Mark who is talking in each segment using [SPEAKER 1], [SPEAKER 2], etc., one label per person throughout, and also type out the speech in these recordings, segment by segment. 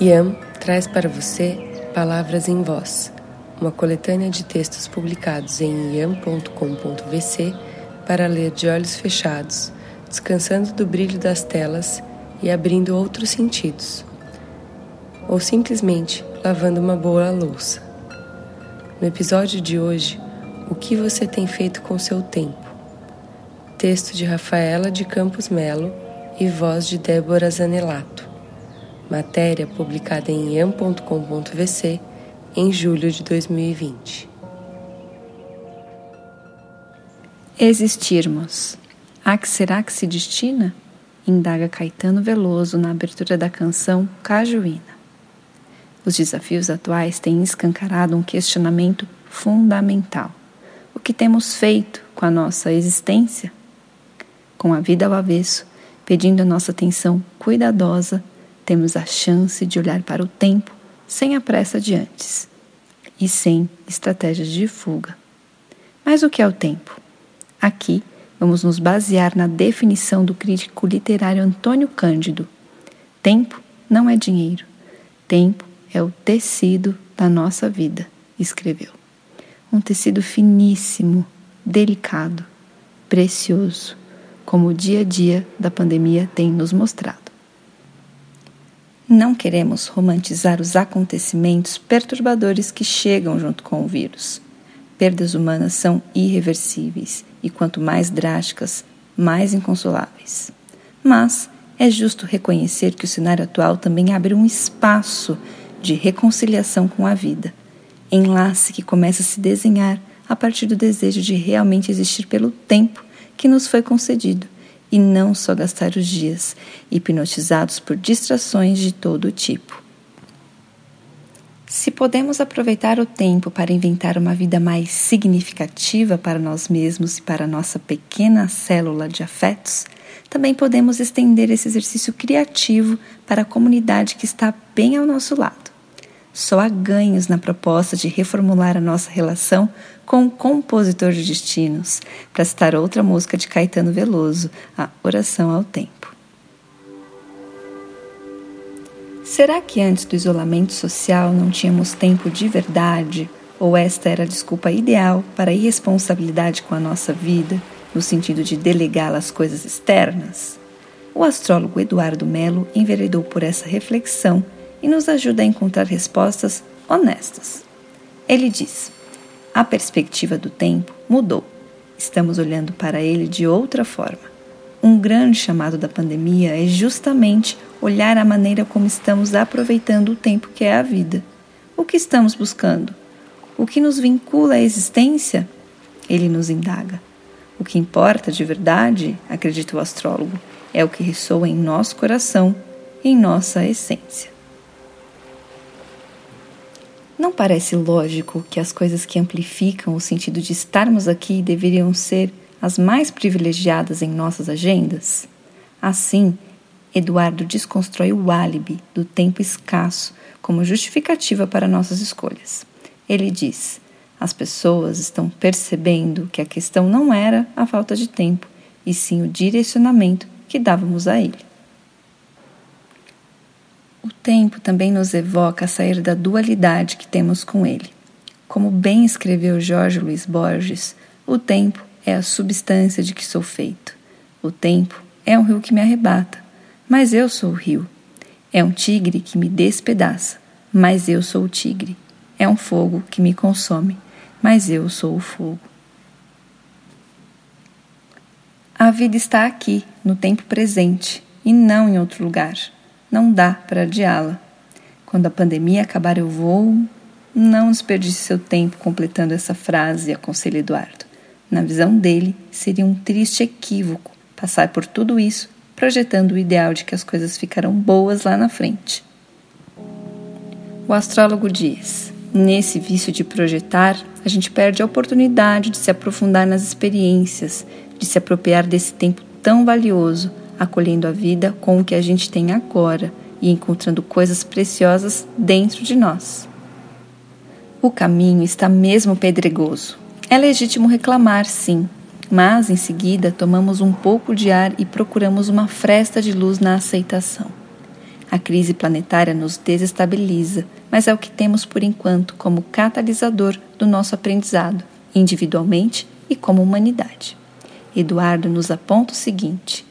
[SPEAKER 1] Iam traz para você Palavras em Voz, uma coletânea de textos publicados em iam.com.vc para ler de olhos fechados, descansando do brilho das telas e abrindo outros sentidos. Ou simplesmente lavando uma boa louça. No episódio de hoje, o que você tem feito com seu tempo? Texto de Rafaela de Campos Melo e voz de Débora Zanelato matéria publicada em iam.com.vc em julho de 2020.
[SPEAKER 2] Existirmos. A que será que se destina? Indaga Caetano Veloso na abertura da canção Cajuína. Os desafios atuais têm escancarado um questionamento fundamental. O que temos feito com a nossa existência? Com a vida ao avesso, pedindo a nossa atenção cuidadosa temos a chance de olhar para o tempo sem a pressa de antes e sem estratégias de fuga. Mas o que é o tempo? Aqui vamos nos basear na definição do crítico literário Antônio Cândido. Tempo não é dinheiro, tempo é o tecido da nossa vida, escreveu. Um tecido finíssimo, delicado, precioso, como o dia a dia da pandemia tem nos mostrado. Não queremos romantizar os acontecimentos perturbadores que chegam junto com o vírus. Perdas humanas são irreversíveis e, quanto mais drásticas, mais inconsoláveis. Mas é justo reconhecer que o cenário atual também abre um espaço de reconciliação com a vida, enlace que começa a se desenhar a partir do desejo de realmente existir pelo tempo que nos foi concedido e não só gastar os dias, hipnotizados por distrações de todo tipo. Se podemos aproveitar o tempo para inventar uma vida mais significativa para nós mesmos e para nossa pequena célula de afetos, também podemos estender esse exercício criativo para a comunidade que está bem ao nosso lado. Só há ganhos na proposta de reformular a nossa relação com o compositor de destinos, para citar outra música de Caetano Veloso, a Oração ao Tempo. Será que antes do isolamento social não tínhamos tempo de verdade? Ou esta era a desculpa ideal para a irresponsabilidade com a nossa vida, no sentido de delegá-la às coisas externas? O astrólogo Eduardo Melo enveredou por essa reflexão e nos ajuda a encontrar respostas honestas. Ele diz: a perspectiva do tempo mudou. Estamos olhando para ele de outra forma. Um grande chamado da pandemia é justamente olhar a maneira como estamos aproveitando o tempo que é a vida. O que estamos buscando? O que nos vincula à existência? Ele nos indaga. O que importa de verdade, acredita o astrólogo, é o que ressoa em nosso coração, em nossa essência. Não parece lógico que as coisas que amplificam o sentido de estarmos aqui deveriam ser as mais privilegiadas em nossas agendas? Assim, Eduardo desconstrói o álibi do tempo escasso como justificativa para nossas escolhas. Ele diz: as pessoas estão percebendo que a questão não era a falta de tempo, e sim o direcionamento que dávamos a ele. Tempo também nos evoca a sair da dualidade que temos com ele. Como bem escreveu Jorge Luiz Borges, o tempo é a substância de que sou feito. O tempo é um rio que me arrebata, mas eu sou o rio. É um tigre que me despedaça, mas eu sou o tigre. É um fogo que me consome, mas eu sou o fogo. A vida está aqui, no tempo presente, e não em outro lugar não dá para adiá-la. Quando a pandemia acabar, eu vou. Não desperdice seu tempo completando essa frase, aconselha Eduardo. Na visão dele, seria um triste equívoco passar por tudo isso projetando o ideal de que as coisas ficarão boas lá na frente. O astrólogo diz: nesse vício de projetar, a gente perde a oportunidade de se aprofundar nas experiências, de se apropriar desse tempo tão valioso acolhendo a vida com o que a gente tem agora e encontrando coisas preciosas dentro de nós. O caminho está mesmo pedregoso. É legítimo reclamar, sim, mas em seguida tomamos um pouco de ar e procuramos uma fresta de luz na aceitação. A crise planetária nos desestabiliza, mas é o que temos por enquanto como catalisador do nosso aprendizado, individualmente e como humanidade. Eduardo nos aponta o seguinte: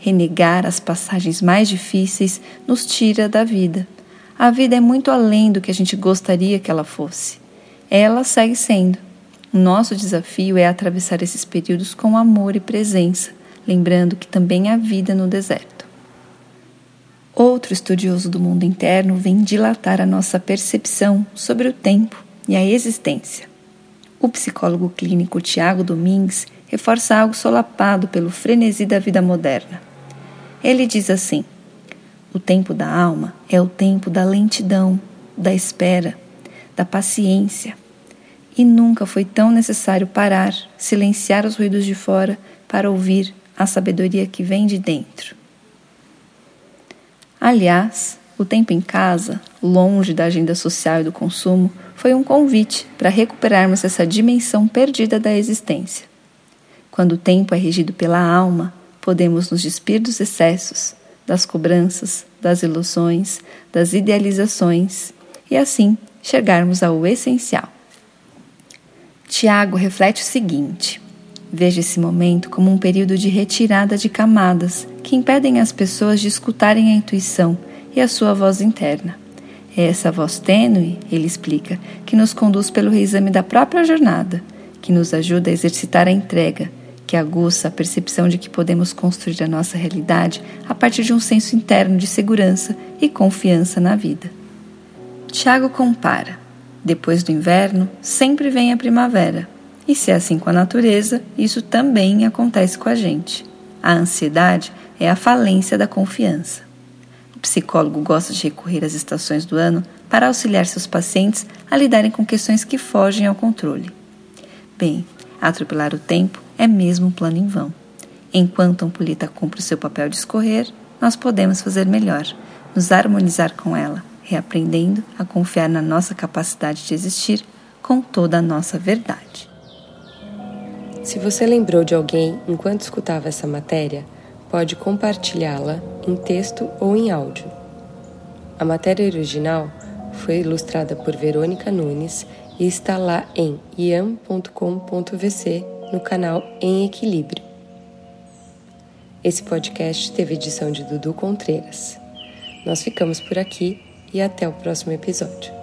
[SPEAKER 2] renegar as passagens mais difíceis nos tira da vida. A vida é muito além do que a gente gostaria que ela fosse. Ela segue sendo. O nosso desafio é atravessar esses períodos com amor e presença, lembrando que também há vida no deserto. Outro estudioso do mundo interno vem dilatar a nossa percepção sobre o tempo e a existência. O psicólogo clínico Tiago Domingues reforça algo solapado pelo frenesi da vida moderna. Ele diz assim: o tempo da alma é o tempo da lentidão, da espera, da paciência. E nunca foi tão necessário parar, silenciar os ruídos de fora para ouvir a sabedoria que vem de dentro. Aliás, o tempo em casa, longe da agenda social e do consumo, foi um convite para recuperarmos essa dimensão perdida da existência. Quando o tempo é regido pela alma, podemos nos despir dos excessos, das cobranças, das ilusões, das idealizações e assim chegarmos ao essencial. Tiago reflete o seguinte: veja esse momento como um período de retirada de camadas que impedem as pessoas de escutarem a intuição e a sua voz interna. É essa voz tênue, ele explica, que nos conduz pelo reexame da própria jornada, que nos ajuda a exercitar a entrega, que aguça a percepção de que podemos construir a nossa realidade a partir de um senso interno de segurança e confiança na vida. Tiago compara: depois do inverno, sempre vem a primavera. E se é assim com a natureza, isso também acontece com a gente. A ansiedade é a falência da confiança. O psicólogo gosta de recorrer às estações do ano para auxiliar seus pacientes a lidarem com questões que fogem ao controle. Bem, atropelar o tempo é mesmo um plano em vão. Enquanto a ampulheta cumpre o seu papel de escorrer, nós podemos fazer melhor, nos harmonizar com ela, reaprendendo a confiar na nossa capacidade de existir com toda a nossa verdade.
[SPEAKER 1] Se você lembrou de alguém enquanto escutava essa matéria, pode compartilhá-la em texto ou em áudio. A matéria original foi ilustrada por Verônica Nunes e está lá em iam.com.vc no canal Em Equilíbrio. Esse podcast teve edição de Dudu Contreiras. Nós ficamos por aqui e até o próximo episódio.